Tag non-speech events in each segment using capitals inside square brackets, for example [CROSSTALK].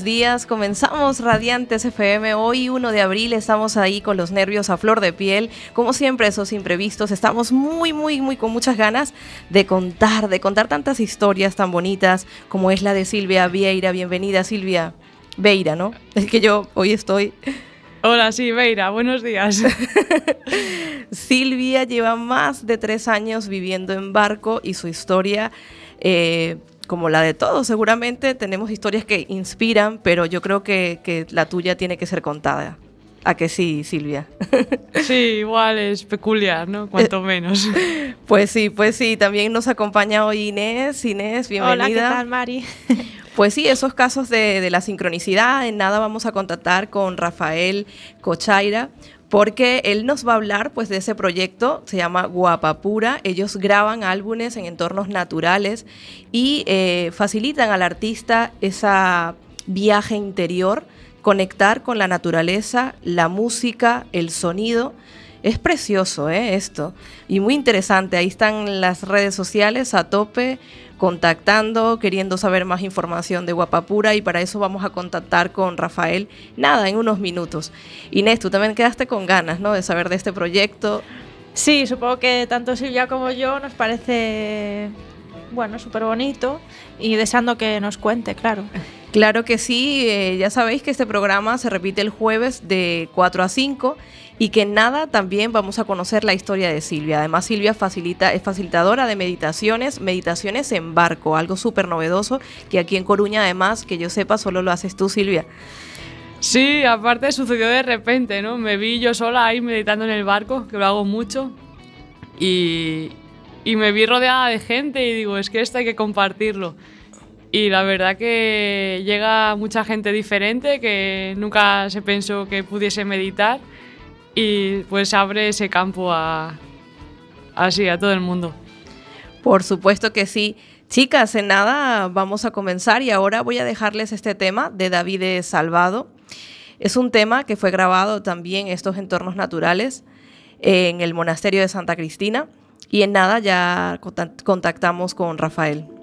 buenos días. Comenzamos Radiantes FM. Hoy, 1 de abril, estamos ahí con los nervios a flor de piel. Como siempre, esos imprevistos. Estamos muy, muy, muy con muchas ganas de contar, de contar tantas historias tan bonitas como es la de Silvia Vieira. Bienvenida, Silvia. Veira, ¿no? [LAUGHS] Es que yo hoy estoy... Hola, sí, Veira, buenos días. [LAUGHS] Silvia lleva más de tres años viviendo en barco y su historia eh, como la de todos, seguramente tenemos historias que inspiran, pero yo creo que, la tuya tiene que ser contada. ¿A que sí, Silvia? [LAUGHS] Sí, igual es peculiar, ¿no? Cuanto menos. [LAUGHS] Pues sí, pues sí. También nos acompaña hoy Inés. Inés, bienvenida. Hola, ¿qué tal, Mari? [LAUGHS] Pues sí, esos casos de, de la sincronicidad. En nada vamos a contactar con Rafael Cochaira, porque él nos va a hablar pues de ese proyecto, se llama Guapapura, ellos graban álbumes en entornos naturales y eh, facilitan al artista esa viaje interior, conectar con la naturaleza, la música, el sonido. Es precioso ¿eh? esto y muy interesante. Ahí están las redes sociales a tope contactando, queriendo saber más información de Guapapura y para eso vamos a contactar con Rafael, nada, en unos minutos. Inés, tú también quedaste con ganas, ¿no? De saber de este proyecto. Sí, supongo que tanto Silvia como yo nos parece, bueno, súper bonito y deseando que nos cuente, claro. Claro que sí, eh, ya sabéis que este programa se repite el jueves de 4 a 5 y que nada también vamos a conocer la historia de Silvia. Además, Silvia facilita, es facilitadora de meditaciones, meditaciones en barco, algo súper novedoso que aquí en Coruña, además, que yo sepa, solo lo haces tú, Silvia. Sí, aparte sucedió de repente, ¿no? Me vi yo sola ahí meditando en el barco, que lo hago mucho, y, y me vi rodeada de gente y digo, es que esto hay que compartirlo. Y la verdad que llega mucha gente diferente que nunca se pensó que pudiese meditar y pues abre ese campo a, así a todo el mundo. Por supuesto que sí. Chicas, en nada vamos a comenzar y ahora voy a dejarles este tema de David Salvado. Es un tema que fue grabado también en estos entornos naturales en el monasterio de Santa Cristina y en nada ya contactamos con Rafael.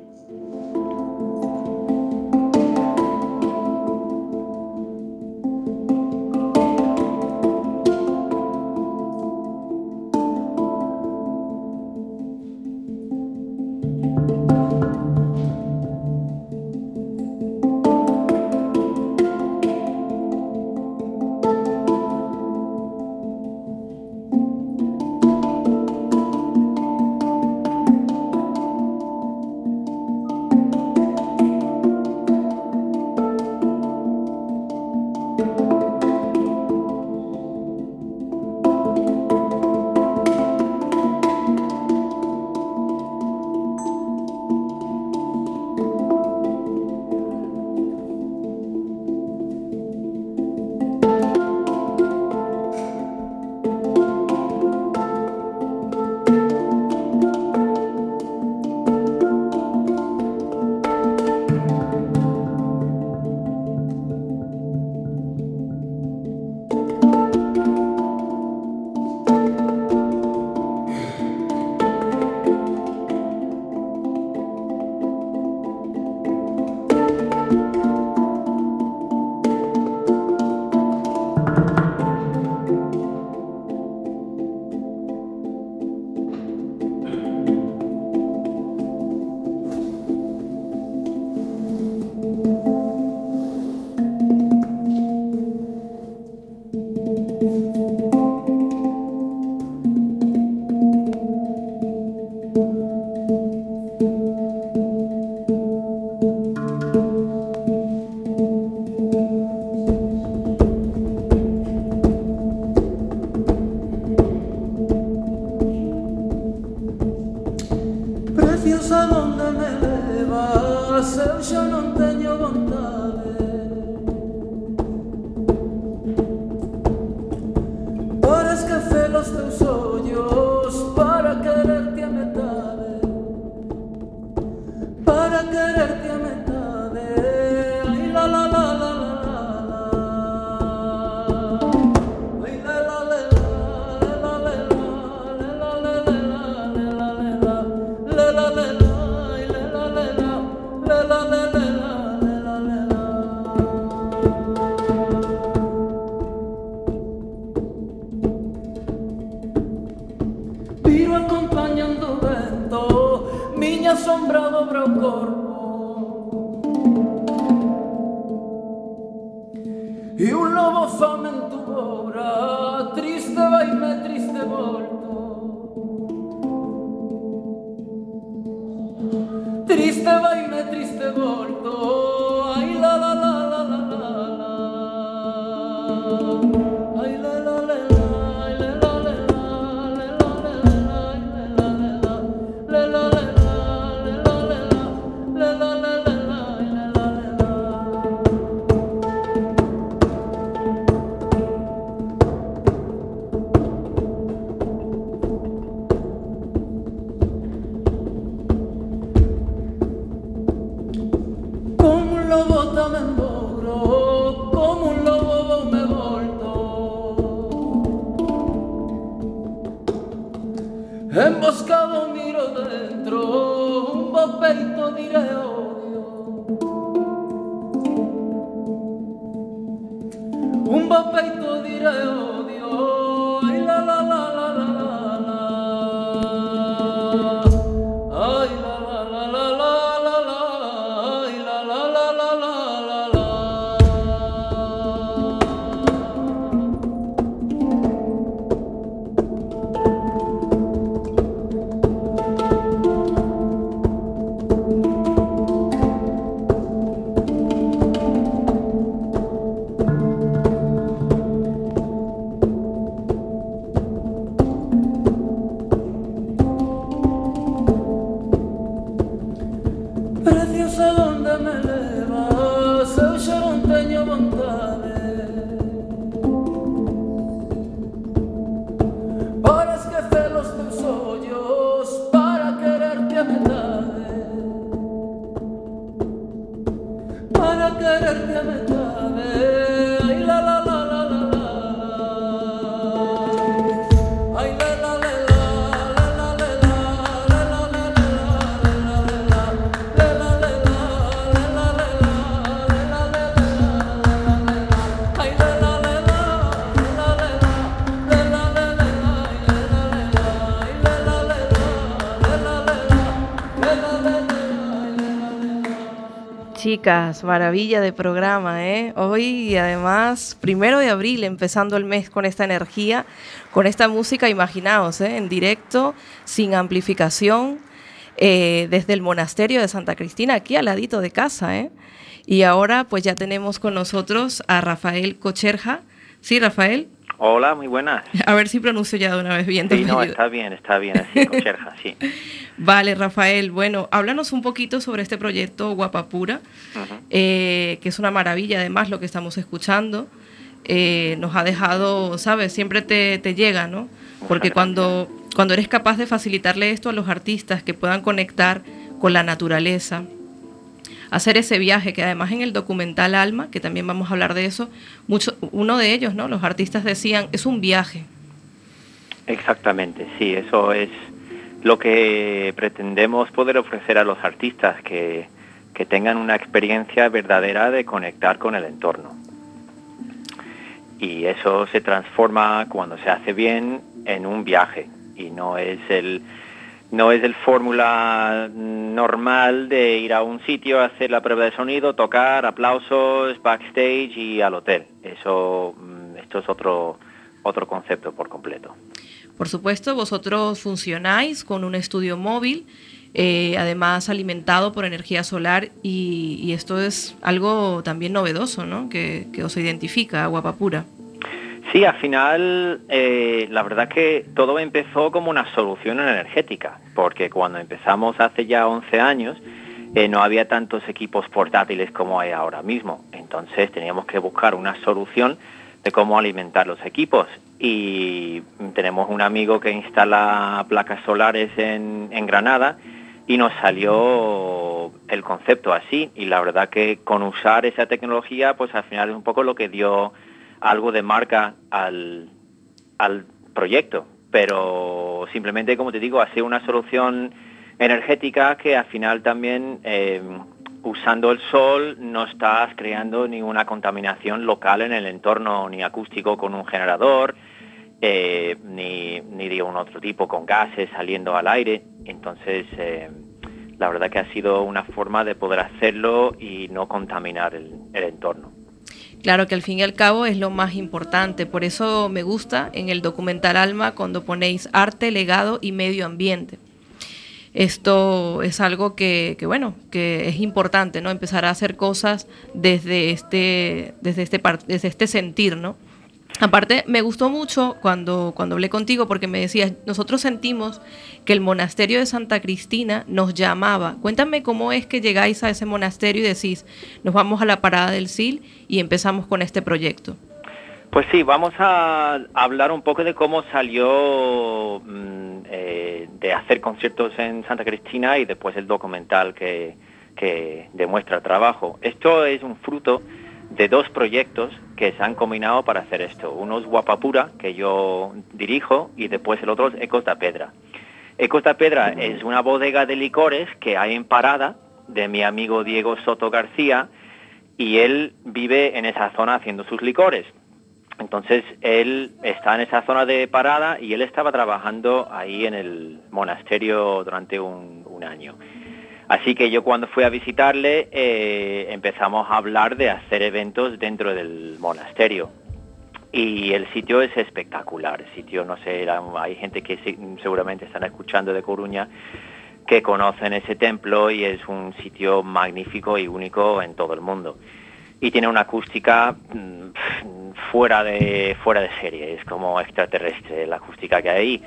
Chicas, maravilla de programa, ¿eh? Hoy además, primero de abril, empezando el mes con esta energía, con esta música, imaginaos, ¿eh? En directo, sin amplificación, eh, desde el monasterio de Santa Cristina, aquí al ladito de casa, ¿eh? Y ahora, pues ya tenemos con nosotros a Rafael Cocherja. ¿Sí, Rafael? Hola, muy buenas. [LAUGHS] A ver si pronuncio ya de una vez bien. Sí, no, está bien, está bien, así, sí. [LAUGHS] Vale, Rafael. Bueno, háblanos un poquito sobre este proyecto Guapapura, eh, que es una maravilla además lo que estamos escuchando. Eh, nos ha dejado, ¿sabes? Siempre te, te llega, ¿no? Porque cuando, cuando eres capaz de facilitarle esto a los artistas que puedan conectar con la naturaleza, hacer ese viaje, que además en el documental Alma, que también vamos a hablar de eso, mucho, uno de ellos, ¿no? Los artistas decían, es un viaje. Exactamente, sí, eso es lo que pretendemos poder ofrecer a los artistas, que, que tengan una experiencia verdadera de conectar con el entorno. Y eso se transforma cuando se hace bien en un viaje y no es el no es el fórmula normal de ir a un sitio, hacer la prueba de sonido, tocar, aplausos, backstage y al hotel. Eso mm, esto es otro otro concepto por completo. Por supuesto, vosotros funcionáis con un estudio móvil, eh, además alimentado por energía solar y, esto es algo también novedoso, ¿no? Que, os identifica, Guapapura. Sí, al final eh, la verdad que todo empezó como una solución energética, porque cuando empezamos hace ya 11 años eh, no había tantos equipos portátiles como hay ahora mismo. Entonces teníamos que buscar una solución de cómo alimentar los equipos. Y tenemos un amigo que instala placas solares en Granada y nos salió el concepto así. Y la verdad que con usar esa tecnología, pues al final es un poco lo que dio algo de marca al, al proyecto. Pero simplemente, como te digo, hacer una solución energética que al final también eh, usando el sol no estás creando ninguna contaminación local en el entorno, ni acústico con un generador, eh, ni, ni de un otro tipo con gases saliendo al aire. Entonces, eh, la verdad que ha sido una forma de poder hacerlo y no contaminar el, el entorno. Claro que al fin y al cabo es lo más importante, por eso me gusta en el documental Alma cuando ponéis arte, legado y medio ambiente. Esto es algo que, bueno, que es importante, ¿no? Empezar a hacer cosas desde este, desde este, desde este sentir, ¿no? Aparte, me gustó mucho cuando, cuando hablé contigo porque me decías, nosotros sentimos que el monasterio de Santa Cristina nos llamaba. Cuéntame cómo es que llegáis a ese monasterio y decís, nos vamos a la parada del SIL y empezamos con este proyecto. Pues sí, vamos a hablar un poco de cómo salió mm, eh, de hacer conciertos en Santa Cristina y después el documental que, que demuestra el trabajo. Esto es un fruto de dos proyectos que se han combinado para hacer esto. Uno es Guapapura, que yo dirijo, y después el otro es Ecos da Pedra. Ecos da Pedra es una bodega de licores que hay en Parada, de mi amigo Diego Soto García, y él vive en esa zona haciendo sus licores. Entonces él está en esa zona de parada y él estaba trabajando ahí en el monasterio durante un, un año. Así que yo cuando fui a visitarle eh, empezamos a hablar de hacer eventos dentro del monasterio. Y el sitio es espectacular, el sitio, no sé, hay gente que seguramente están escuchando de Coruña que conocen ese templo y es un sitio magnífico y único en todo el mundo. Y tiene una acústica mm, fuera de, fuera de serie, es como extraterrestre la acústica que hay ahí.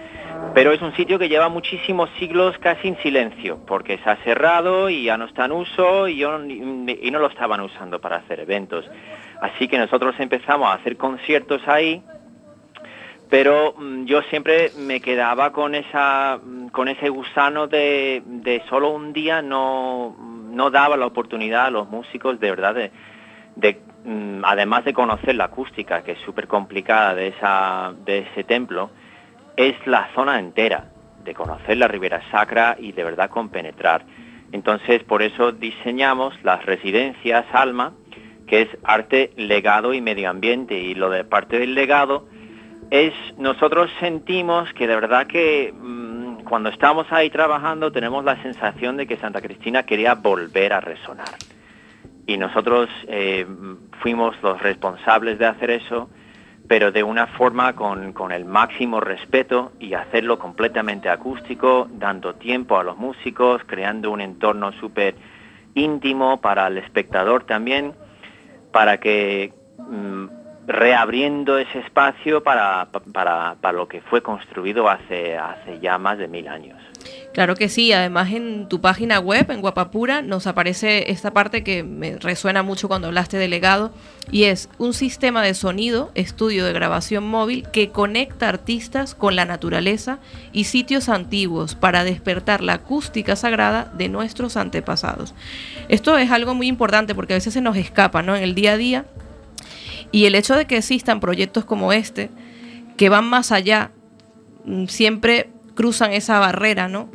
Pero es un sitio que lleva muchísimos siglos casi en silencio, porque se ha cerrado y ya no está en uso y, no lo estaban usando para hacer eventos. Así que nosotros empezamos a hacer conciertos ahí, pero mm, yo siempre me quedaba con esa mm, con ese gusano de, solo un día no, no daba la oportunidad a los músicos de verdad mm, además de conocer la acústica que es súper complicada de de ese templo es la zona entera de conocer la Ribera Sacra y de verdad compenetrar. Entonces, por eso diseñamos las residencias Alma, que es arte, legado y medio ambiente. Y lo de parte del legado es, nosotros sentimos que de verdad que mmm, cuando estamos ahí trabajando tenemos la sensación de que Santa Cristina quería volver a resonar. Y nosotros eh, fuimos los responsables de hacer eso pero de una forma con, con, el máximo respeto y hacerlo completamente acústico, dando tiempo a los músicos, creando un entorno súper íntimo para el espectador también, para que mmm, reabriendo ese espacio para, para, para, lo que fue construido hace, hace ya más de mil años. Claro que sí, además en tu página web, en Guapapura, nos aparece esta parte que me resuena mucho cuando hablaste de legado, y es un sistema de sonido, estudio de grabación móvil, que conecta artistas con la naturaleza y sitios antiguos para despertar la acústica sagrada de nuestros antepasados. Esto es algo muy importante porque a veces se nos escapa, ¿no? En el día a día. Y el hecho de que existan proyectos como este, que van más allá, mm, siempre cruzan esa barrera, ¿no?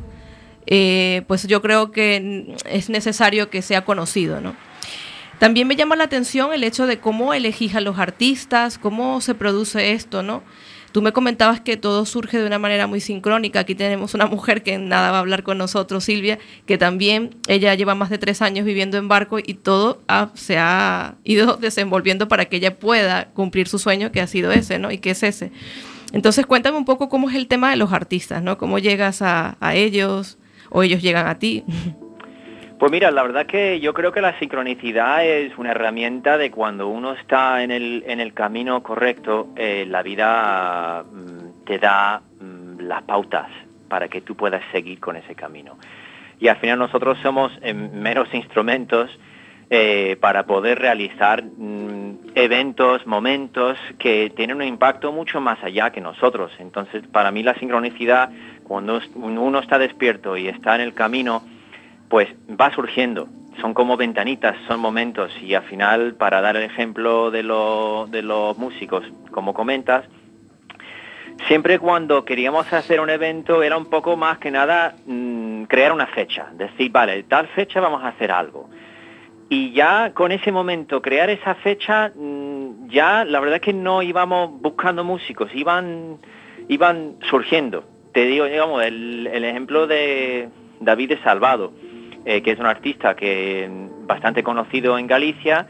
Eh, pues yo creo que es necesario que sea conocido, ¿no? También me llama la atención el hecho de cómo elegís a los artistas, cómo se produce esto, ¿no? Tú me comentabas que todo surge de una manera muy sincrónica. Aquí tenemos una mujer que nada va a hablar con nosotros, Silvia, que también ella lleva más de tres años viviendo en barco y todo ha, se ha ido [LAUGHS] desenvolviendo para que ella pueda cumplir su sueño, que ha sido ese, ¿no? Y que es ese. Entonces, cuéntame un poco cómo es el tema de los artistas, ¿no? ¿Cómo llegas a, a ellos o ellos llegan a ti? Pues mira, la verdad que yo creo que la sincronicidad es una herramienta de cuando uno está en el, en el camino correcto, eh, la vida mm, te da mm, las pautas para que tú puedas seguir con ese camino. Y al final nosotros somos eh, meros instrumentos eh, para poder realizar mm, eventos, momentos que tienen un impacto mucho más allá que nosotros. Entonces, para mí la sincronicidad, cuando uno está despierto y está en el camino, pues va surgiendo. Son como ventanitas, son momentos y al final, para dar el ejemplo de, lo, de los músicos, como comentas, siempre cuando queríamos hacer un evento era un poco más que nada mmm, crear una fecha, decir, vale, tal fecha vamos a hacer algo y ya con ese momento, crear esa fecha, mm, ya la verdad es que no íbamos buscando músicos, iban, iban surgiendo. Te digo, digamos, el, el ejemplo de David de Salvado. eh, que es un artista que bastante conocido en Galicia,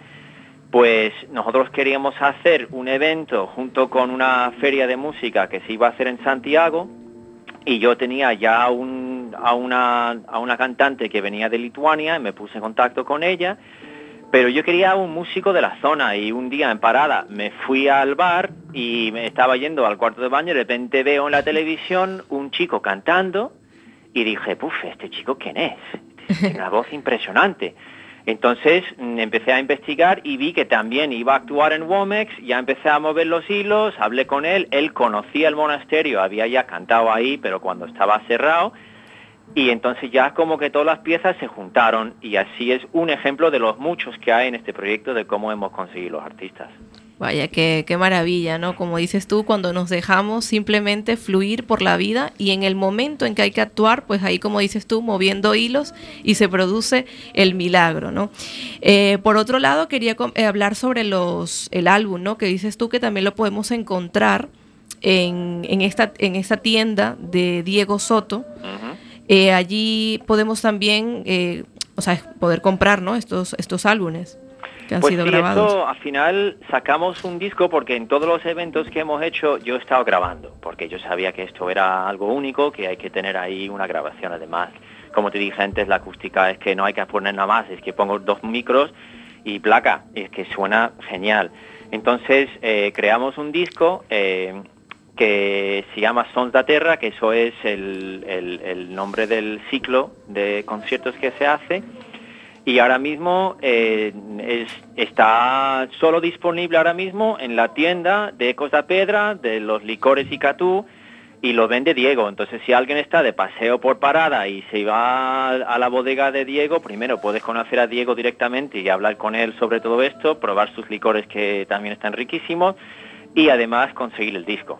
pues nosotros queríamos hacer un evento junto con una feria de música que se iba a hacer en Santiago y yo tenía ya un- a, una, a una cantante que venía de Lituania y me puse en contacto con ella, pero yo quería un músico de la zona y un día en parada me fui al bar y me estaba yendo al cuarto de baño y de repente veo en la televisión un chico cantando y dije, puf, ¿este chico quién es? Tiene una voz impresionante. Entonces mm, empecé a investigar y vi que también iba a actuar en Womex, ya empecé a mover los hilos, hablé con él, él conocía el monasterio, había ya cantado ahí, pero cuando estaba cerrado, y entonces ya como que todas las piezas se juntaron y así es un ejemplo de los muchos que hay en este proyecto de cómo hemos conseguido los artistas. Vaya, qué, qué maravilla, ¿no? Como dices tú, cuando nos dejamos simplemente fluir por la vida y en el momento en que hay que actuar, pues ahí, como dices tú, moviendo hilos y se produce el milagro, ¿no? Eh, por otro lado, quería eh, hablar sobre los, el álbum, ¿no? Que dices tú que también lo podemos encontrar en, en esta, en esta tienda de Diego Soto. Eh, allí podemos también, eh, o sea, poder comprar, ¿no? Estos, estos álbumes que han Pues sido sí, grabados. esto al final sacamos un disco porque en todos los eventos que hemos hecho yo he estado grabando, porque yo sabía que esto era algo único, que hay que tener ahí una grabación además. Como te dije antes, la acústica es que no hay que poner nada más, es que pongo dos micros y placa, es que suena genial. Entonces eh, creamos un disco eh, que se llama Sons da Terra, que eso es el, nombre del ciclo de conciertos que se hace. Y ahora mismo eh, es- está solo disponible ahora mismo en la tienda de Ecos da Pedra, de los licores y Catú, y lo vende Diego. Entonces, si alguien está de paseo por parada y se va a la bodega de Diego, primero puedes conocer a Diego directamente y hablar con él sobre todo esto, probar sus licores que también están riquísimos, y además conseguir el disco.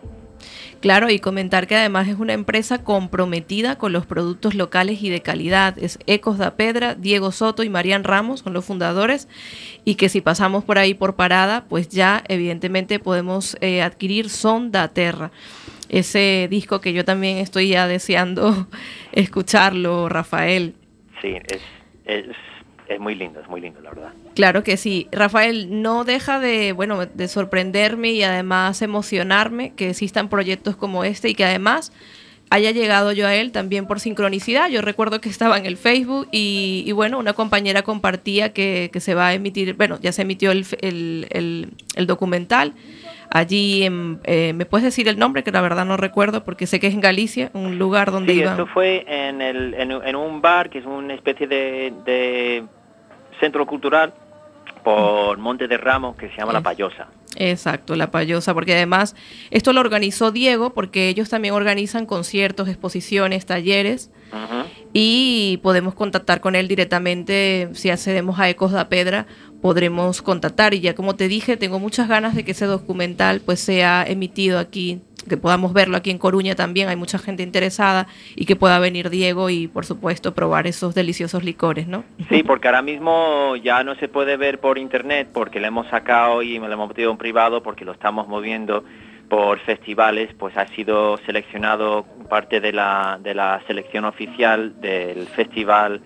Claro, y comentar que además es una empresa comprometida con los productos locales y de calidad. Es Ecos da Pedra, Diego Soto y Marian Ramos son los fundadores y que si pasamos por ahí por parada, pues ya evidentemente podemos eh, adquirir Son da Terra. Ese disco que yo también estoy ya deseando [LAUGHS] escucharlo, Rafael. Sí, es, es muy lindo, es muy lindo, la verdad. Claro que sí. Rafael, no deja de, bueno, de sorprenderme y además emocionarme que existan proyectos como este y que además haya llegado yo a él también por sincronicidad. Yo recuerdo que estaba en el Facebook y, y bueno, una compañera compartía que, que se va a emitir, bueno, ya se emitió el, el, el- el documental. Allí, en- eh, ¿me puedes decir el nombre? Que la verdad no recuerdo porque sé que es en Galicia, un lugar donde Sí, iban. esto fue en, el, en, en un bar que es una especie de, de centro cultural por Monte de Ramos que se llama La. Payosa. Exacto, la payosa, porque además esto lo organizó Diego, porque ellos también organizan conciertos, exposiciones, talleres, y podemos contactar con él directamente. Si accedemos a Ecos da Pedra, podremos contactar. Y ya como te dije, tengo muchas ganas de que ese documental pues sea emitido aquí, que podamos verlo aquí en Coruña también. Hay mucha gente interesada y que pueda venir Diego y por supuesto probar esos deliciosos licores, ¿no? Sí, porque ahora mismo ya no se puede ver por internet porque lo hemos sacado y me lo hemos metido en privado porque lo estamos moviendo por festivales, pues ha sido seleccionado parte de la, de la selección oficial del festival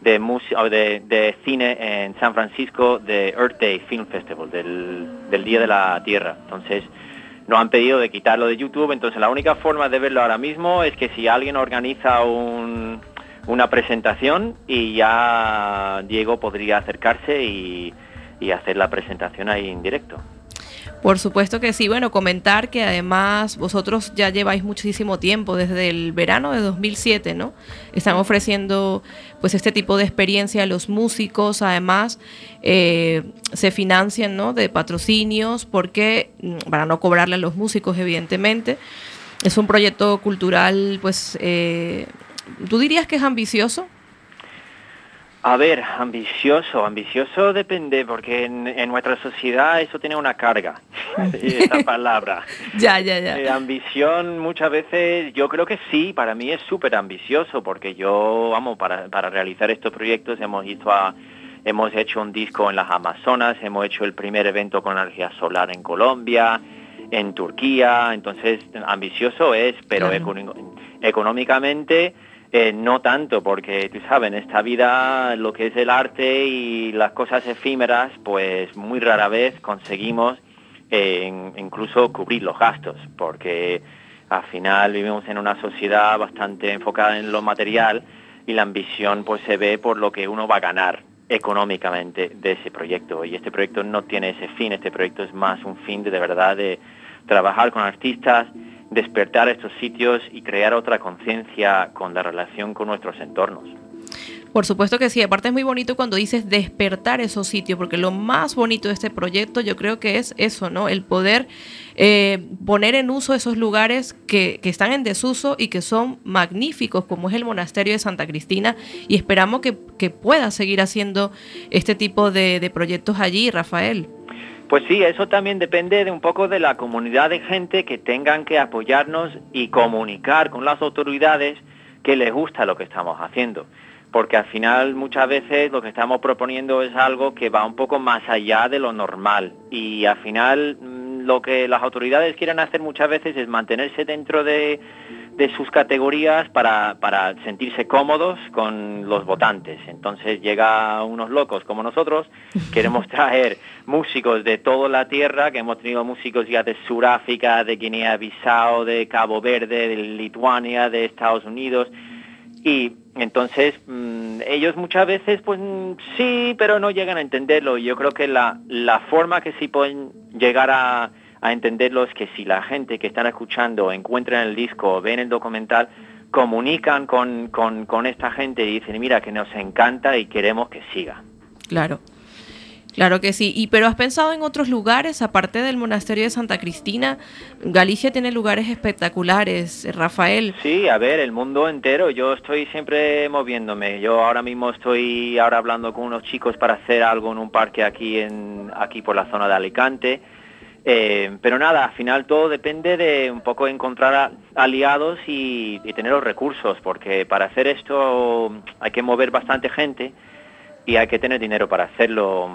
de, de, de cine en San Francisco de Earth Day Film Festival, del, del Día de la Tierra. Entonces, nos han pedido de quitarlo de YouTube, entonces la única forma de verlo ahora mismo es que si alguien organiza un, una presentación y ya Diego podría acercarse y, y hacer la presentación ahí en directo. Por supuesto que sí. Bueno, comentar que además vosotros ya lleváis muchísimo tiempo, desde el verano de 2007, ¿no? Están ofreciendo pues este tipo de experiencia a los músicos. Además, eh, se financian, ¿no? De patrocinios, porque mm, para no cobrarle a los músicos, evidentemente. Es un proyecto cultural, pues, eh, ¿tú dirías que es ambicioso? A ver, ambicioso, ambicioso depende, porque en, en nuestra sociedad eso tiene una carga, [LAUGHS] esa palabra. Ya, ya, ya. Eh, ambición muchas veces, yo creo que sí, para mí es súper ambicioso, porque yo, vamos, para, para realizar estos proyectos hemos ido a, hemos hecho un disco en las Amazonas, hemos hecho el primer evento con energía solar en Colombia, en Turquía, entonces ambicioso es, pero Claro. económicamente Eh, no tanto, porque tú sabes, en esta vida lo que es el arte y las cosas efímeras, pues muy rara vez conseguimos eh, incluso cubrir los gastos, porque al final vivimos en una sociedad bastante enfocada en lo material y la ambición pues se ve por lo que uno va a ganar económicamente de ese proyecto. Y este proyecto no tiene ese fin, este proyecto es más un fin de, de verdad de trabajar con artistas, despertar estos sitios y crear otra conciencia con la relación con nuestros entornos. Por supuesto que sí, aparte es muy bonito cuando dices despertar esos sitios, porque lo más bonito de este proyecto yo creo que es eso, ¿no? El poder eh, poner en uso esos lugares que, que, están en desuso y que son magníficos, como es el monasterio de Santa Cristina, y esperamos que, pueda seguir haciendo este tipo de, de proyectos allí, Rafael. Pues sí, eso también depende de un poco de la comunidad de gente que tengan que apoyarnos y comunicar con las autoridades que les gusta lo que estamos haciendo. Porque al final muchas veces lo que estamos proponiendo es algo que va un poco más allá de lo normal. Y al final mm, lo que las autoridades quieren hacer muchas veces es mantenerse dentro de, de sus categorías para, para, sentirse cómodos con los votantes. Entonces llega unos locos como nosotros, queremos [LAUGHS] traer músicos de toda la tierra, que hemos tenido músicos ya de Sudáfrica, de Guinea-Bissau, de Cabo Verde, de Lituania, de Estados Unidos, y entonces mmm, ellos muchas veces pues sí, pero no llegan a entenderlo. Yo creo que la, la forma que sí pueden llegar a a entenderlo es que si la gente que están escuchando encuentran el disco ven el documental, comunican con, con, con esta gente y dicen, mira, que nos encanta y queremos que siga. Claro. Claro que sí. Y pero has pensado en otros lugares aparte del monasterio de Santa Cristina. Galicia tiene lugares espectaculares, Rafael. Sí, a ver, el mundo entero. Yo estoy siempre moviéndome. Yo ahora mismo estoy ahora hablando con unos chicos para hacer algo en un parque aquí en aquí por la zona de Alicante. Eh, pero nada, al final todo depende de un poco encontrar aliados y, tener los recursos, porque para hacer esto hay que mover bastante gente y hay que tener dinero para hacerlo.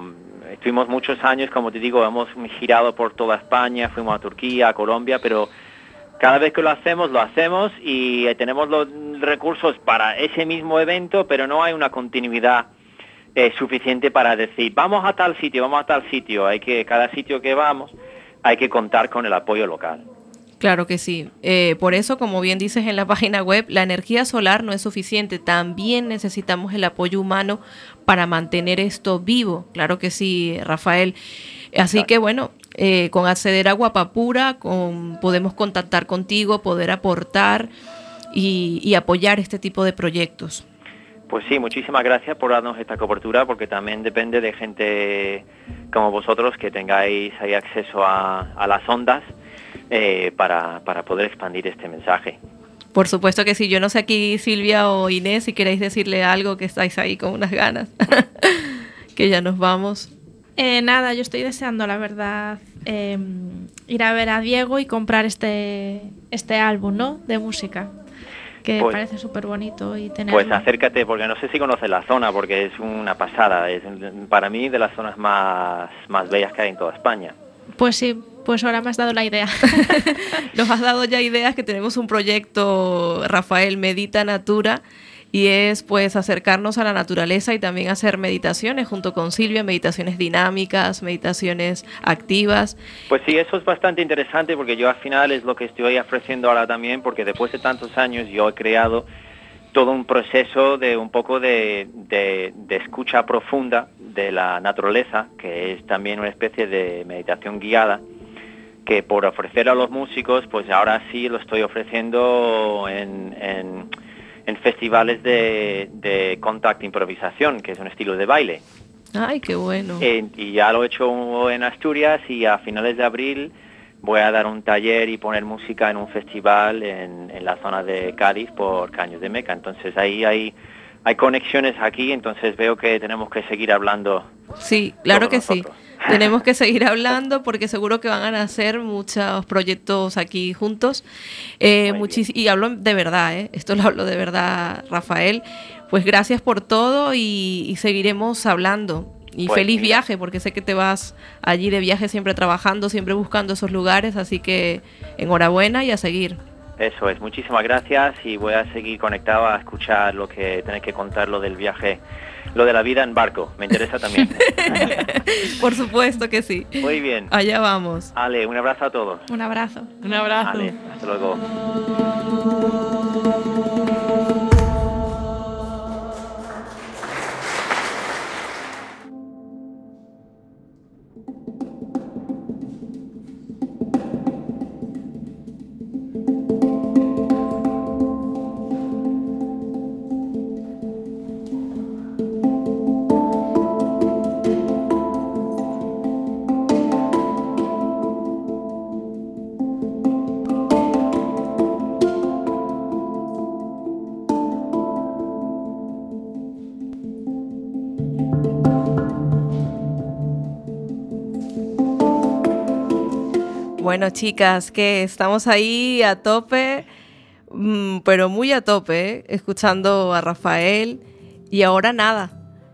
Estuvimos muchos años, como te digo, hemos girado por toda España, fuimos a Turquía, a Colombia, pero cada vez que lo hacemos, lo hacemos y tenemos los recursos para ese mismo evento, pero no hay una continuidad eh, suficiente para decir, vamos a tal sitio, vamos a tal sitio. Hay que, cada sitio que vamos, hay que contar con el apoyo local. Claro que sí. Eh, por eso, como bien dices en la [LAUGHS] página web, la energía solar no es suficiente. También necesitamos el apoyo humano para mantener esto vivo. Claro que sí, Rafael. Así que bueno, eh, con acceder a Guapapura con, podemos contactar contigo, poder aportar y, y apoyar este tipo de proyectos. Pues sí, muchísimas gracias por darnos esta cobertura, porque también depende de gente como vosotros que tengáis ahí acceso a, a las ondas eh, para, para poder expandir este mensaje. Por supuesto que sí. Yo no sé aquí, Silvia o Inés, si queréis decirle algo, que estáis ahí con unas ganas, [LAUGHS] que ya nos vamos. Eh, nada, yo estoy deseando, la verdad, eh, ir a ver a Diego y comprar este, este álbum, ¿no? De música que pues, parece súper bonito y tener pues acércate porque no sé si conoces la zona porque es una pasada. Es para mí de las zonas más más bellas que hay en toda España. Pues sí pues ahora me has dado la idea. [LAUGHS] Nos has dado ya ideas que tenemos un proyecto Rafael Medita Natura y es pues acercarnos a la naturaleza y también hacer meditaciones junto con Silvia, meditaciones dinámicas, meditaciones activas. Pues sí, eso es bastante interesante porque yo al final es lo que estoy ofreciendo ahora también porque después de tantos años yo he creado todo un proceso de un poco de, de, escucha profunda de la naturaleza, que es también una especie de meditación guiada que por ofrecer a los músicos, pues ahora sí lo estoy ofreciendo en, en en festivales de, de contact improvisación, que es un estilo de baile. Ay, qué bueno. Eh, y ya lo he hecho en Asturias y a finales de abril voy a dar un taller y poner música en un festival en, en la zona de Cádiz por Caños de Meca. Entonces ahí hay, hay conexiones aquí, entonces veo que tenemos que seguir hablando. Sí, claro que nosotros. sí. [LAUGHS] [LAUGHS] Tenemos que seguir hablando porque seguro que van a nacer muchos proyectos aquí juntos. Eh, y hablo de verdad, ¿eh? esto lo hablo de verdad, Rafael. Pues gracias por todo y, y seguiremos hablando. Y pues feliz viaje, porque sé que te vas allí de viaje siempre trabajando, siempre buscando esos lugares, así que enhorabuena y a seguir. Eso es, muchísimas gracias y voy a seguir conectado a escuchar lo que tenéis que contar, lo del viaje, lo de la vida en barco, me interesa también. [LAUGHS] Por supuesto que sí. Muy bien. Allá vamos. Ale, un abrazo a todos. Un abrazo. Un abrazo. Ale, hasta luego. Bueno, chicas, que estamos ahí a tope, mm, pero muy a tope, escuchando a Rafael. Y ahora nada,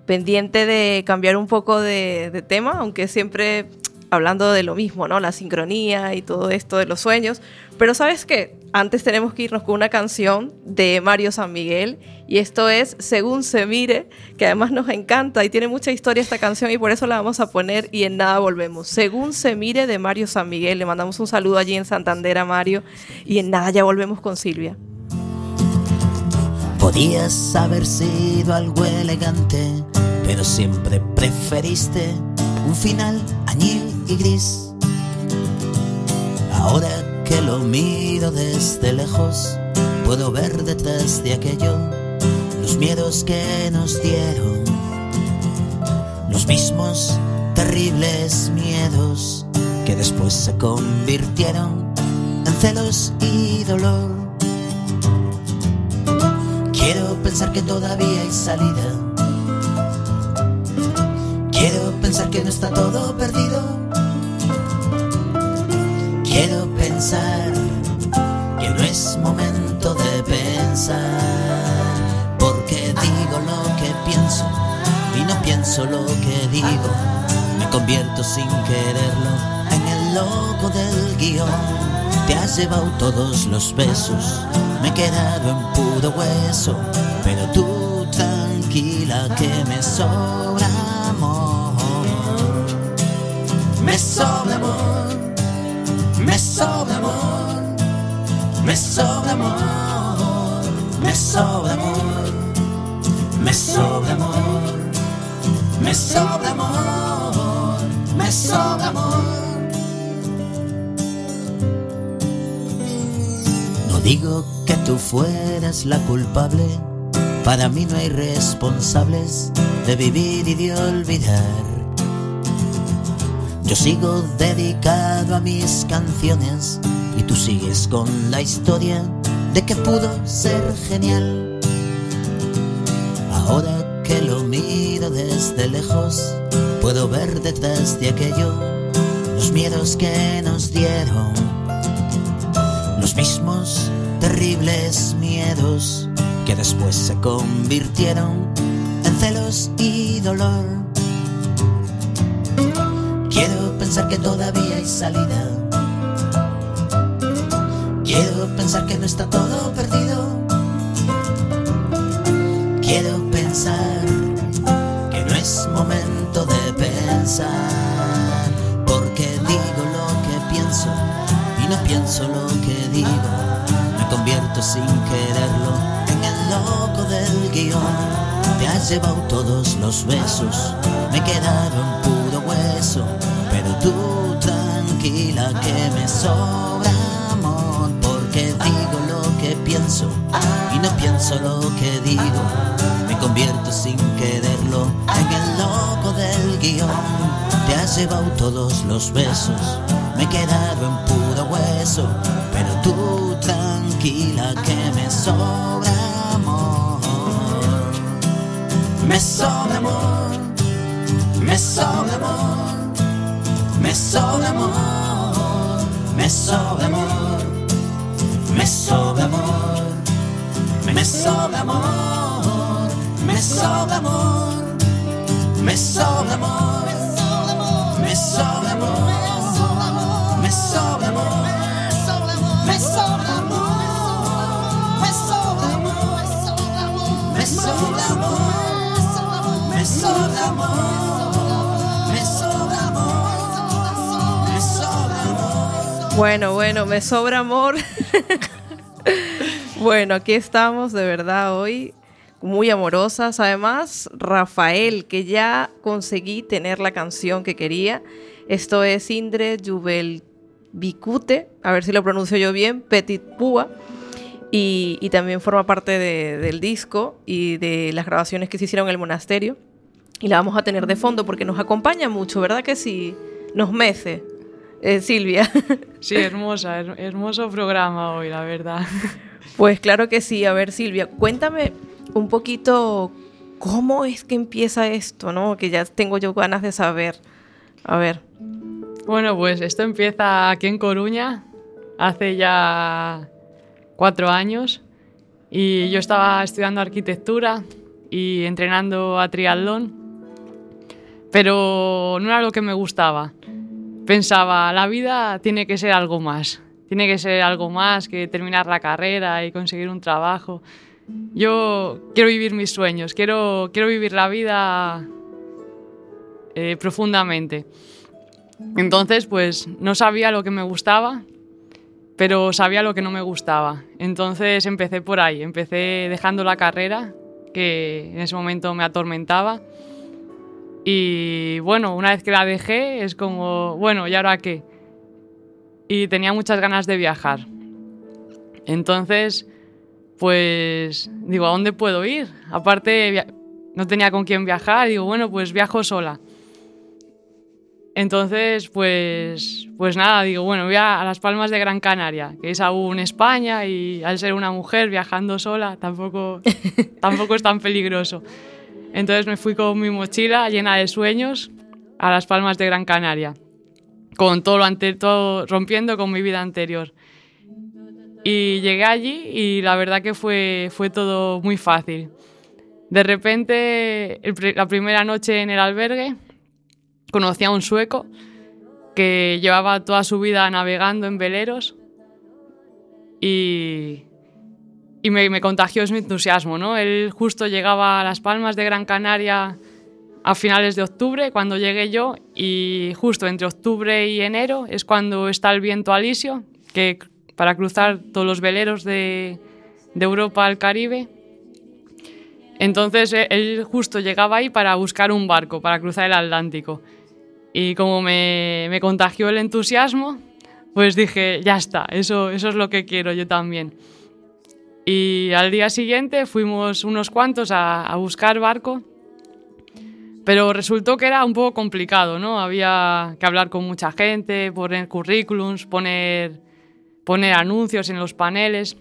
pendiente de cambiar un poco de, de tema, aunque siempre hablando de lo mismo, ¿no? La sincronía y todo esto de los sueños. Pero ¿sabes qué? Antes tenemos que irnos con una canción de Mario San Miguel y esto es Según se mire, que además nos encanta y tiene mucha historia esta canción y por eso la vamos a poner y en nada volvemos. Según se mire de Mario San Miguel, le mandamos un saludo allí en Santander a Mario y en nada ya volvemos con Silvia. Podías haber sido algo elegante, pero siempre preferiste un final añil y gris. Ahora que lo miro desde lejos, puedo ver detrás de aquello los miedos que nos dieron, los mismos terribles miedos que después se convirtieron en celos y dolor. Quiero pensar que todavía hay salida. Quiero pensar que no está todo perdido. Que no es momento de pensar. Porque digo lo que pienso y no pienso lo que digo. Me convierto sin quererlo en el loco del guion. Te has llevado todos los besos, me he quedado en puro hueso. Pero tú tranquila que me sobra amor. Me sobra amor, me sobra amor, me sobra amor, me sobra amor, me sobra amor, me sobra amor, me sobra amor. No digo que tú fueras la culpable, para mí no hay responsables de vivir y de olvidar. Yo sigo dedicado a mis canciones y tú sigues con la historia de que pudo ser genial. Ahora que lo miro desde lejos, puedo ver detrás de aquello los miedos que nos dieron, los mismos terribles miedos que después se convirtieron en celos y dolor. Pensar que todavía hay salida. Quiero pensar que no está todo perdido. Quiero pensar que no es momento de pensar. Porque digo lo que pienso y no pienso lo que digo. Me convierto sin quererlo en el loco del guion. Te has llevado todos los besos, me he quedado en puro hueso. Pero tú tranquila que me sobra amor, porque digo lo que pienso y no pienso lo que digo. Me convierto sin quererlo en el loco del guion. Te has llevado todos los besos, me he quedado en puro hueso. Pero tú tranquila que me sobra amor. Me sobra amor, me sobra amor, messo d'amor, messo d'amor, messo d'amor, messo d'amor, messo d'amor, messo d'amor, messo d'amor, messo d'amor, messo d'amor, messo d'amor, messo d'amor, messo d'amor. Bueno, bueno, me sobra amor. [LAUGHS] bueno, aquí estamos de verdad hoy muy amorosas. Además, Rafael, que ya conseguí tener la canción que quería. Esto es Indre Jubel Bicute, a ver si lo pronuncio yo bien, Petit Púa. Y, también forma parte de- del disco y de las grabaciones que se hicieron en el monasterio. Y la vamos a tener de fondo porque nos acompaña mucho, ¿verdad que sí? Nos mece. Eh, Silvia. [LAUGHS] Sí, hermosa, her- hermoso programa hoy, la verdad. [LAUGHS] Pues claro que sí. A ver, Silvia, cuéntame un poquito cómo es que empieza esto, ¿no? Que ya tengo yo ganas de saber. A ver. Bueno, pues esto empieza aquí en Coruña hace ya cuatro años y yo estaba estudiando arquitectura y entrenando a triatlón, pero no era lo que me gustaba. Pensaba, la vida tiene que ser algo más, tiene que ser algo más que terminar la carrera y conseguir un trabajo. Yo quiero vivir mis sueños, quiero, quiero vivir la vida eh, profundamente. Entonces, pues no sabía lo que me gustaba, pero sabía lo que no me gustaba. Entonces empecé por ahí, empecé dejando la carrera, que en ese momento me atormentaba. Y bueno, una vez que la dejé, es como, bueno, ¿y ahora qué? Y tenía muchas ganas de viajar. Entonces, pues digo, ¿a dónde puedo ir? Aparte, no tenía con quién viajar, digo, bueno, pues viajo sola. Entonces, pues, pues nada, digo, bueno, voy a, a Las Palmas de Gran Canaria, que es aún España y al ser una mujer viajando sola tampoco, [LAUGHS] tampoco es tan peligroso. Entonces me fui con mi mochila llena de sueños a Las Palmas de Gran Canaria, con todo ante, todo rompiendo con mi vida anterior. Y llegué allí y la verdad que fue, fue todo muy fácil. De repente, la primera noche en el albergue, conocí a un sueco que llevaba toda su vida navegando en veleros y, y me, me contagió su entusiasmo. ¿no? Él justo llegaba a Las Palmas de Gran Canaria a finales de octubre, cuando llegué yo, y justo entre octubre y enero es cuando está el viento alisio, que para cruzar todos los veleros de, de Europa al Caribe. Entonces eh, él justo llegaba ahí para buscar un barco, para cruzar el Atlántico. Y como me, me contagió el entusiasmo, pues dije, ya está, eso, eso es lo que quiero yo también. Y al día siguiente fuimos unos cuantos a, a buscar barco, pero resultó que era un poco complicado, ¿no? Había que hablar con mucha gente, poner currículums, poner, poner anuncios en los paneles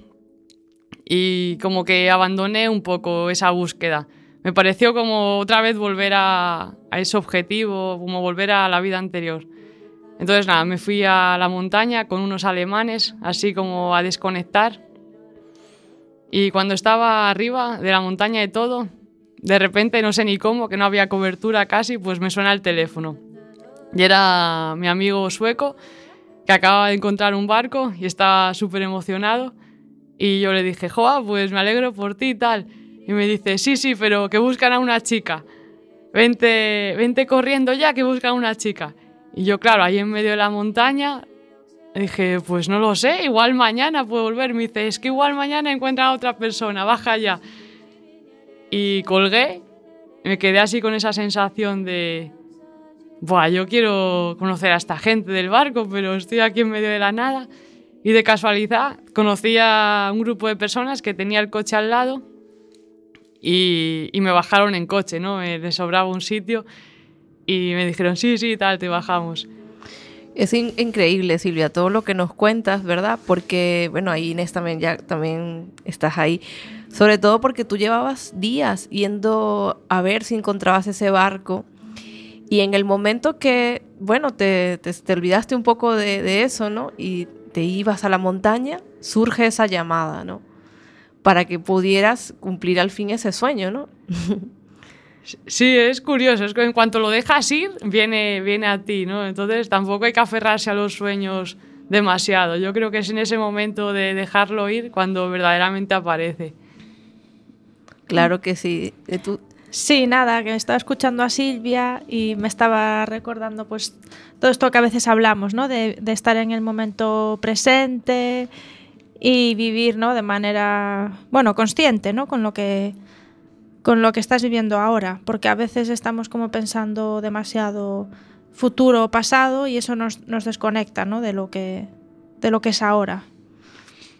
y como que abandoné un poco esa búsqueda. Me pareció como otra vez volver a, a ese objetivo, como volver a la vida anterior. Entonces nada, me fui a la montaña con unos alemanes, así como a desconectar. Y cuando estaba arriba de la montaña y todo, de repente, no sé ni cómo, que no había cobertura casi, pues me suena el teléfono. Y era mi amigo sueco, que acababa de encontrar un barco y estaba súper emocionado. Y yo le dije, Joa, pues me alegro por ti y tal. Y me dice, sí, sí, pero que buscan a una chica. Vente, vente corriendo ya, que buscan a una chica. Y yo, claro, ahí en medio de la montaña, dije, pues no lo sé, igual mañana puedo volver. Me dice, es que igual mañana encuentran a otra persona, baja ya. Y colgué, me quedé así con esa sensación de, Buah, yo quiero conocer a esta gente del barco, pero estoy aquí en medio de la nada. Y de casualidad conocí a un grupo de personas que tenía el coche al lado y, y me bajaron en coche, ¿no? Me sobraba un sitio y me dijeron, sí, sí, tal, te bajamos. Es in- increíble, Silvia, todo lo que nos cuentas, ¿verdad? Porque, bueno, ahí Inés también ya también estás ahí. Sobre todo porque tú llevabas días yendo a ver si encontrabas ese barco. Y en el momento que, bueno, te, te- te olvidaste un poco de, de eso, ¿no? Y te ibas a la montaña, surge esa llamada, ¿no? Para que pudieras cumplir al fin ese sueño, ¿no? [LAUGHS] Sí, es curioso, es que en cuanto lo dejas ir, viene, viene a ti, ¿no? Entonces tampoco hay que aferrarse a los sueños demasiado. Yo creo que es en ese momento de dejarlo ir cuando verdaderamente aparece. Claro que sí. ¿Tú? Sí, nada, que estaba escuchando a Silvia y me estaba recordando pues todo esto que a veces hablamos, ¿no? De, de estar en el momento presente y vivir, ¿no? De manera, bueno, consciente, ¿no? Con lo que con lo que estás viviendo ahora, porque a veces estamos como pensando demasiado futuro o pasado y eso nos, nos desconecta, ¿no? De lo que de lo que es ahora.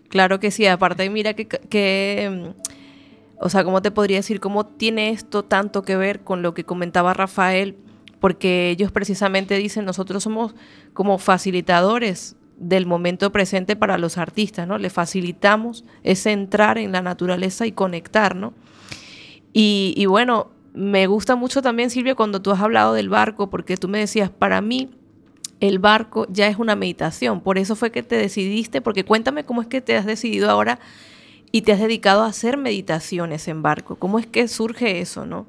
Claro que sí, aparte mira que, que o sea, ¿cómo te podría decir cómo tiene esto tanto que ver con lo que comentaba Rafael? Porque ellos precisamente dicen, nosotros somos como facilitadores del momento presente para los artistas, ¿no? Le facilitamos ese entrar en la naturaleza y conectar, ¿no? Y, bueno, me gusta mucho también, Silvia, cuando tú has hablado del barco, porque tú me decías, para mí el barco ya es una meditación. Por eso fue que te decidiste, porque cuéntame cómo es que te has decidido ahora y te has dedicado a hacer meditaciones en barco. ¿Cómo es que surge eso, no?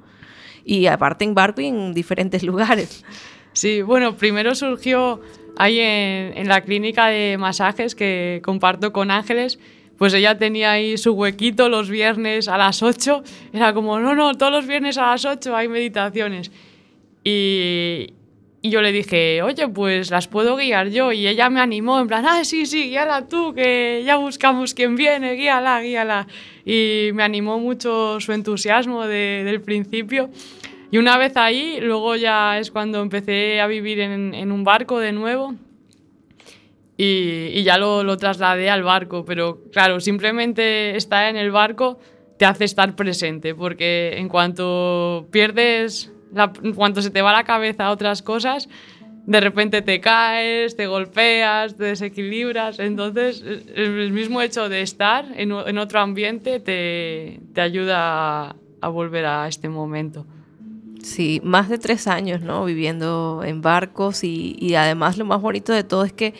Y aparte en barco y en diferentes [LAUGHS] lugares. Sí, bueno, primero surgió ahí en la clínica de masajes que comparto con Ángeles pues ella tenía ahí su huequito los viernes a las 8. Era como, no, no, todos los viernes a las 8 hay meditaciones. Y, yo le dije, oye, pues las puedo guiar yo. Y ella me animó, en plan, ah, sí, sí, guíala tú, que ya buscamos quién viene, guíala, guíala. Y me animó mucho su entusiasmo de, del principio. Y una vez ahí, luego ya es cuando empecé a vivir en un barco de nuevo. Y, y ya lo, lo, trasladé al barco. Pero claro, simplemente estar en el barco te hace estar presente, porque en cuanto pierdes la, cuando se te va la cabeza a otras cosas, de repente te caes, te golpeas, te desequilibras. Entonces, el mismo hecho de estar en, en otro ambiente te, te ayuda a, a, volver a este momento. Sí, más de tres años, ¿no? Viviendo en barcos y, y además lo más bonito de todo es que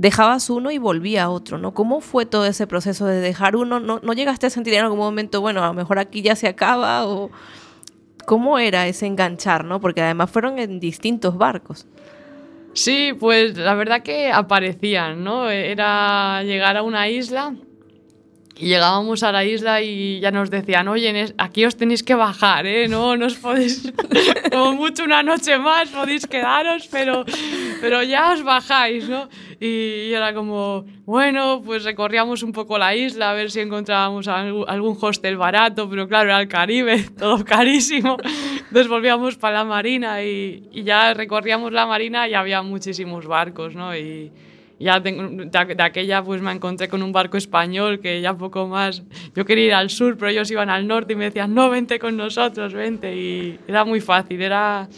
dejabas uno y volvía a otro, ¿no? ¿Cómo fue todo ese proceso de dejar uno? ¿No, no llegaste a sentir en algún momento, bueno, a lo mejor aquí ya se acaba o ¿Cómo era ese enganchar, no? Porque además fueron en distintos barcos. Sí, pues la verdad que aparecían, ¿no? Era llegar a una isla y llegábamos a la isla y ya nos decían, oye, aquí os tenéis que bajar, ¿eh? No, no os podéis, [LAUGHS] como mucho una noche más podéis quedaros, pero, pero ya os bajáis, ¿no? Y, era como, bueno, pues recorríamos un poco la isla a ver si encontrábamos algún hostel barato, pero claro, era el Caribe, [LAUGHS] todo carísimo. Entonces volvíamos para la marina y, y ya recorríamos la marina y había muchísimos barcos, ¿no? Y, ya de, de, aquella pues me encontré con un barco español que ya poco más, yo quería ir al sur, pero ellos iban al norte y me decían, no, vente con nosotros, vente. Y era muy fácil, era...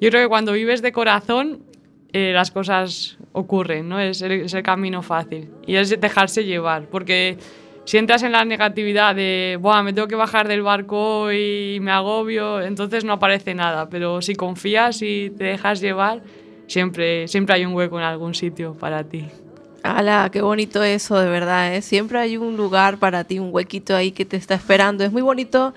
Yo creo que cuando vives de corazón, eh, las cosas ocurren, ¿no? Es el, camino fácil y es dejarse llevar, porque si entras en la negatividad de, Buah, me tengo que bajar del barco y me agobio, entonces no aparece nada, pero si confías y te dejas llevar, siempre, siempre hay un hueco en algún sitio para ti. ¡Hala! Qué bonito eso, de verdad, ¿eh? Siempre hay un lugar para ti, un huequito ahí que te está esperando. Es muy bonito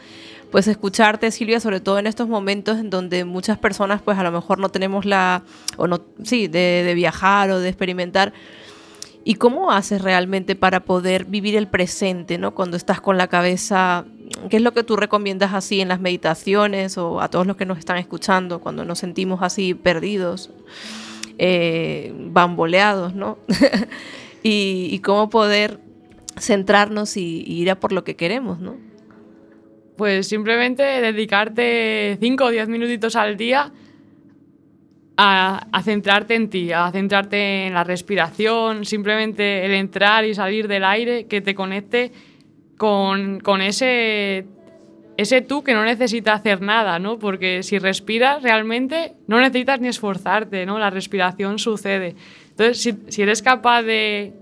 pues escucharte Silvia sobre todo en estos momentos en donde muchas personas pues a lo mejor no tenemos la o no sí de, de, viajar o de experimentar y cómo haces realmente para poder vivir el presente no cuando estás con la cabeza qué es lo que tú recomiendas así en las meditaciones o a todos los que nos están escuchando cuando nos sentimos así perdidos eh, bamboleados no [LAUGHS] y, y, cómo poder centrarnos y, y ir a por lo que queremos no pues simplemente dedicarte 5 o 10 minutitos al día a, a, centrarte en ti, a centrarte en la respiración, simplemente el entrar y salir del aire que te conecte con, con ese, ese tú que no necesita hacer nada, ¿no? Porque si respiras realmente no necesitas ni esforzarte, ¿no? La respiración sucede. Entonces, si, si eres capaz de,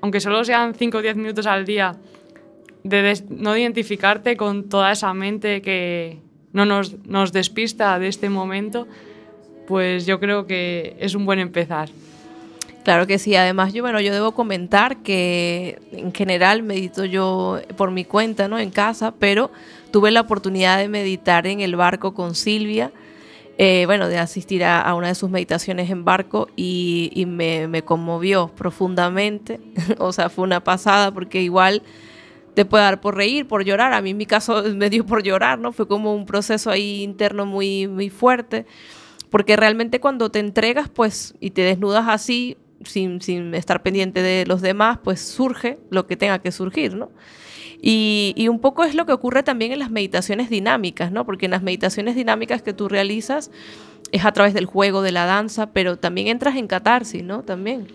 aunque solo sean 5 o 10 minutos al día, de no identificarte con toda esa mente que no nos, nos despista de este momento, pues yo creo que es un buen empezar. Claro que sí, además yo, bueno, yo debo comentar que en general medito yo por mi cuenta, ¿no? En casa, pero tuve la oportunidad de meditar en el barco con Silvia, eh, bueno, de asistir a, a, una de sus meditaciones en barco y, y me, me, conmovió profundamente, [LAUGHS] o sea, fue una pasada porque igual te puede dar por reír, por llorar. A mí en mi caso [LAUGHS] me dio por llorar, ¿no? Fue como un proceso ahí interno muy, muy fuerte. Porque realmente cuando te entregas, pues, y te desnudas así, sin, sin estar pendiente de los demás, pues surge lo que tenga que surgir, ¿no? Y, y, un poco es lo que ocurre también en las meditaciones dinámicas, ¿no? Porque en las meditaciones dinámicas que tú realizas es a través del juego, de la danza, pero también entras en catarsis, ¿no? También.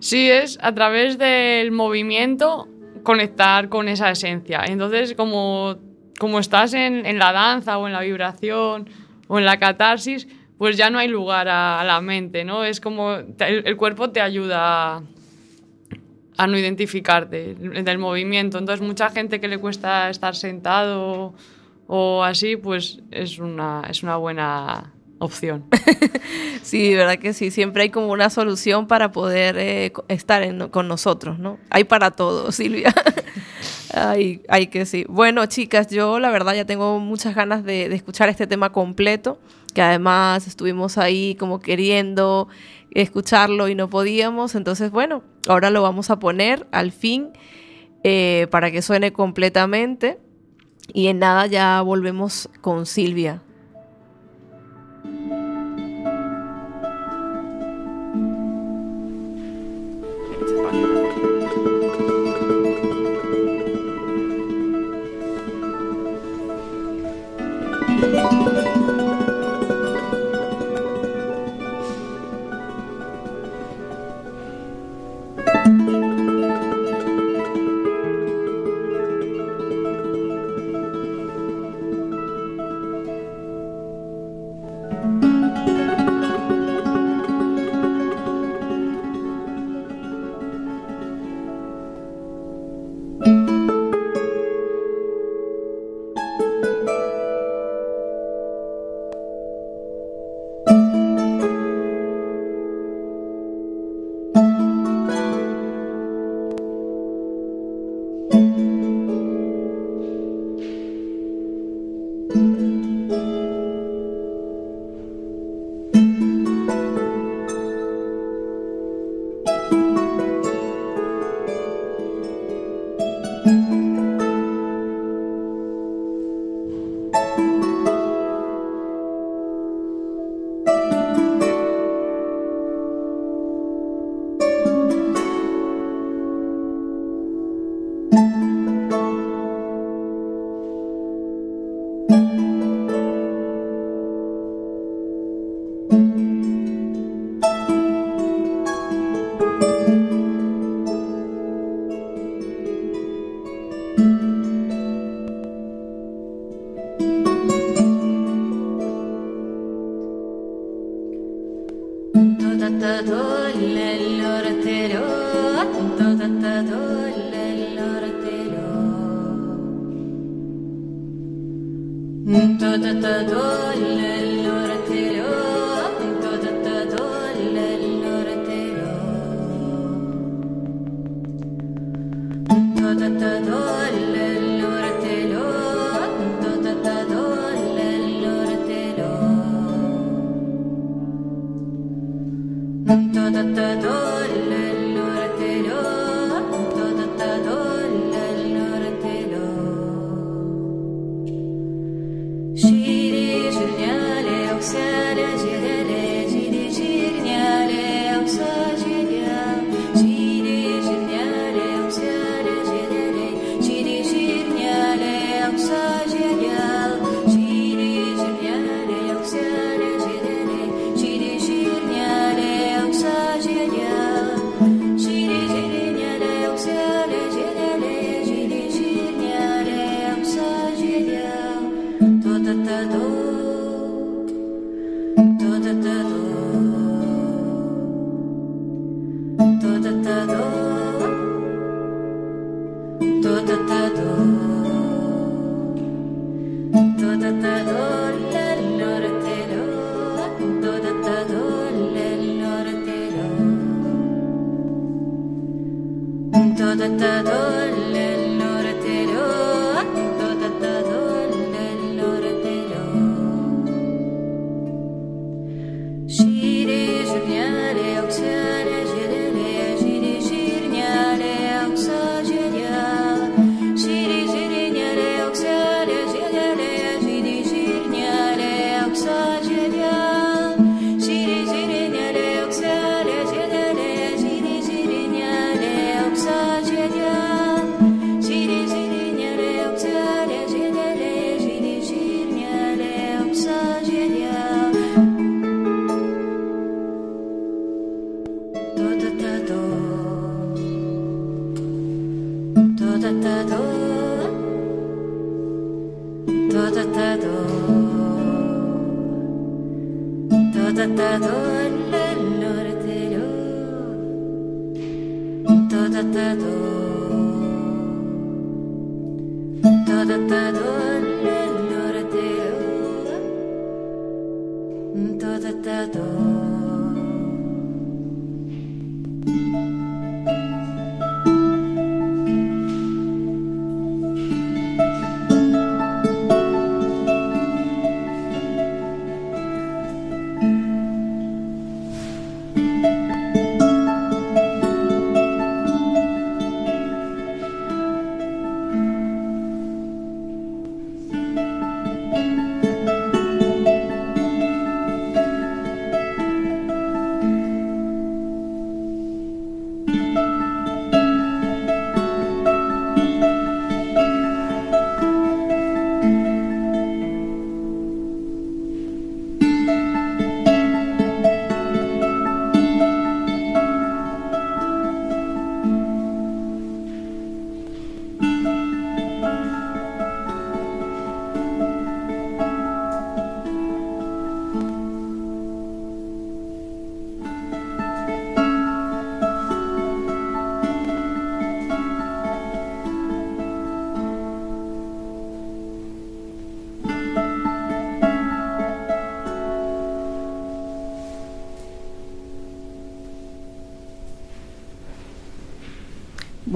Sí, es a través del movimiento conectar con esa esencia. Entonces, como, como estás en, en, la danza o en la vibración o en la catarsis, pues ya no hay lugar a, la mente, ¿no? Es como el, cuerpo te ayuda a, no identificarte del movimiento. Entonces, mucha gente que le cuesta estar sentado o así, pues es una, es una buena opción. [LAUGHS] sí, verdad que sí, siempre hay como una solución para poder eh, estar con nosotros, ¿no? Hay para todo, [LAUGHS] Silvia. hay, hay que sí. Bueno, chicas, yo la verdad ya tengo muchas ganas de, escuchar este tema completo, que además estuvimos ahí como queriendo escucharlo y no podíamos, entonces bueno, ahora lo vamos a poner al fin eh, para que suene completamente y en nada ya volvemos con Silvia. Tutto tutto dolle da da do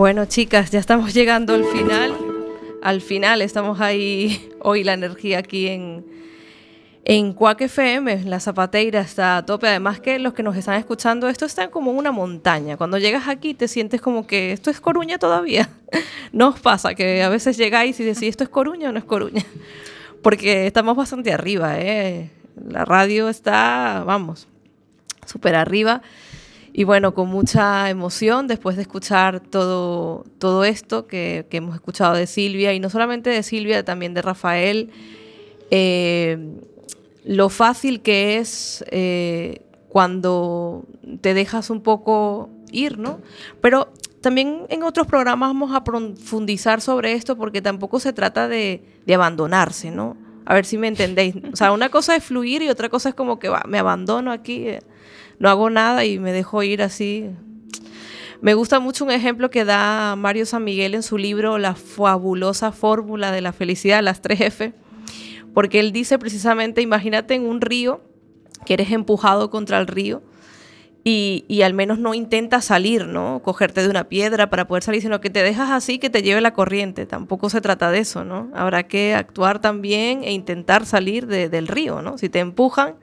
Bueno, chicas, ya estamos llegando al final. Al final estamos ahí hoy la energía aquí en, en Cuac FM, la zapateira está a tope. Además que los que nos están escuchando, esto está como una montaña. Cuando llegas aquí te sientes como que esto es Coruña todavía. [LAUGHS] no os pasa que a veces llegáis y decís esto es Coruña o no es Coruña. [LAUGHS] Porque estamos bastante arriba, ¿eh? La radio está, vamos, súper arriba. Y bueno, con mucha emoción después de escuchar todo, todo esto que, hemos escuchado de Silvia, y no solamente de Silvia, también de Rafael, eh, lo fácil que es eh, cuando te dejas un poco ir, ¿no? Pero también en otros programas vamos a profundizar sobre esto porque tampoco se trata de, de abandonarse, ¿no? A ver si me entendéis. O sea, una cosa es fluir y otra cosa es como que me abandono aquí. No hago nada y me dejo ir así. Me gusta mucho un ejemplo que da Mario San Miguel en su libro La fabulosa fórmula de la felicidad, las 3F, porque él dice precisamente, imagínate en un río que eres empujado contra el río y, y al menos no intentas salir, ¿no? Cogerte de una piedra para poder salir, sino que te dejas así que te lleve la corriente. Tampoco se trata de eso, ¿no? Habrá que actuar también e intentar salir de- del río, ¿no? Si te empujan,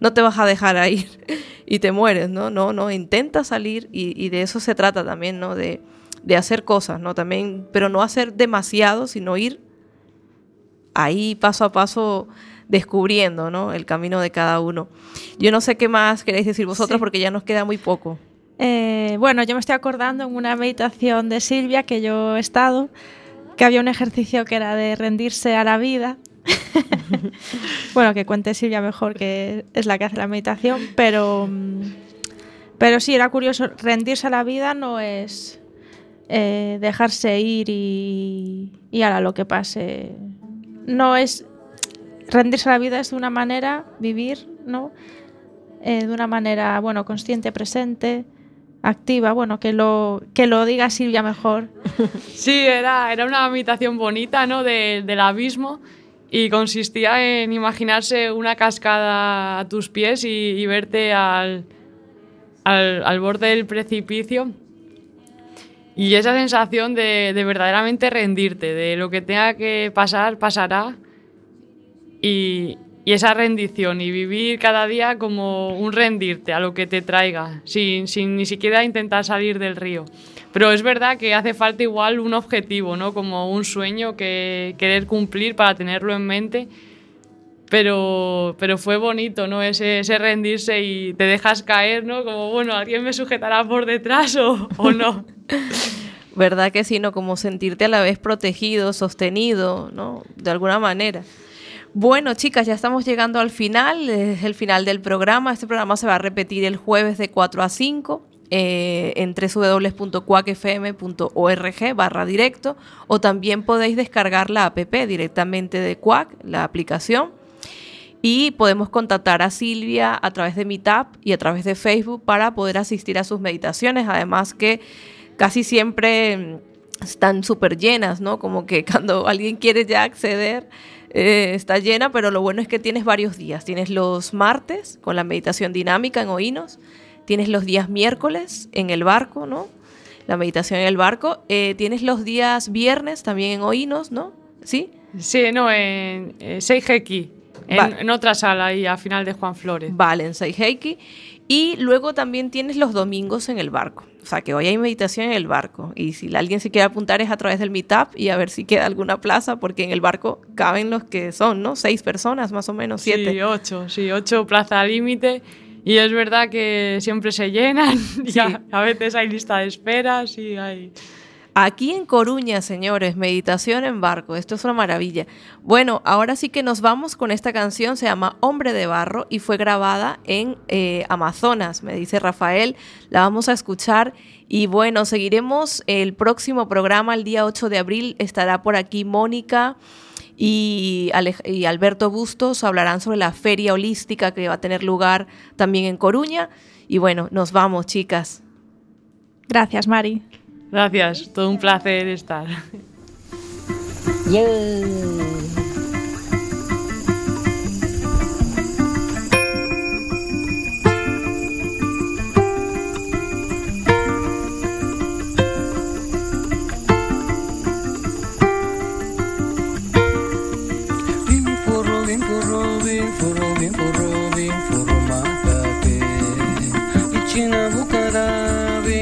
no te vas a dejar ahí [LAUGHS] y te mueres, ¿no? No, no, intenta salir y, y de eso se trata también, ¿no? De, de hacer cosas, ¿no? También, pero no hacer demasiado, sino ir ahí paso a paso descubriendo, ¿no? El camino de cada uno. Yo no sé qué más queréis decir vosotros Sí. porque ya nos queda muy poco. Eh, bueno, yo me estoy acordando en una meditación de Silvia que yo he estado, que había un ejercicio que era de rendirse a la vida. [LAUGHS] bueno, que cuente Silvia mejor, que es la que hace la meditación, pero, mm, pero sí, era curioso, rendirse a la vida no es eh, dejarse ir y, y lo que pase. No es rendirse a la vida, es de una manera vivir, ¿no? Eh, de una manera, bueno, consciente, presente, activa, bueno, que lo, que lo diga Silvia mejor. [LAUGHS] Sí, era, era una meditación bonita, ¿no? De- del abismo y consistía en imaginarse una cascada a tus pies y, verte al, al, al borde del precipicio. Y esa sensación de, de verdaderamente rendirte, de lo que tenga que pasar, pasará. Y, y esa rendición y vivir cada día como un rendirte a lo que te traiga, sin, sin ni siquiera intentar salir del río. Pero es verdad que hace falta igual un objetivo, ¿no? Como un sueño que querer cumplir para tenerlo en mente. Pero, pero fue bonito, ¿no? Ese, ese rendirse y te dejas caer, ¿no? Como, bueno, ¿alguien me sujetará por detrás o, no? [LAUGHS] ¿Verdad que sí? ¿no? Como sentirte a la vez protegido, sostenido, ¿no? De alguna manera. Bueno, chicas, ya estamos llegando al final, es el final del programa. Este programa se va a repetir el jueves de 4 a 5. Eh, en www.cuacfm.org barra directo o también podéis descargar la app directamente de Cuac, la aplicación. Y podemos contactar a Silvia a través de Meetup y a través de Facebook para poder asistir a sus meditaciones. Además que casi siempre mm, están súper llenas, ¿no? Como que [LAUGHS] cuando alguien quiere ya acceder, eh, está llena, pero lo bueno es que tienes varios días. Tienes los martes con la meditación dinámica en Oínos, tienes los días miércoles en el barco, ¿no? La meditación en el barco. Eh, tienes los días viernes también en Oínos, ¿no? ¿Sí? Sí, no, en Seijeki, en, Vale. en otra sala ahí a final de Juan Flores. Vale, en Seiheiki. Y luego también tienes los domingos en el barco. O sea, que hoy hay meditación en el barco. Y si alguien se quiere apuntar es a través del Meetup y a ver si queda alguna plaza, porque en el barco caben los que son, ¿no? Seis personas, más o menos, siete. Sí, ocho, sí, ocho plaza límite. Y es verdad que siempre se llenan [LAUGHS] y Sí. a, a veces hay lista de esperas y hay... Aquí en Coruña, señores, meditación en barco. Esto es una maravilla. Bueno, ahora sí que nos vamos con esta canción. Se llama Hombre de Barro y fue grabada en eh, Amazonas, me dice Rafael. La vamos a escuchar. Y bueno, seguiremos el próximo programa, el día 8 de abril. Estará por aquí Mónica y, Alberto Bustos. Hablarán sobre la feria holística que va a tener lugar también en Coruña. Y bueno, nos vamos, chicas. Gracias, Mari. Gracias, todo un placer estar. Bim Urubi, urubi, furumakape Ichina bukarabi,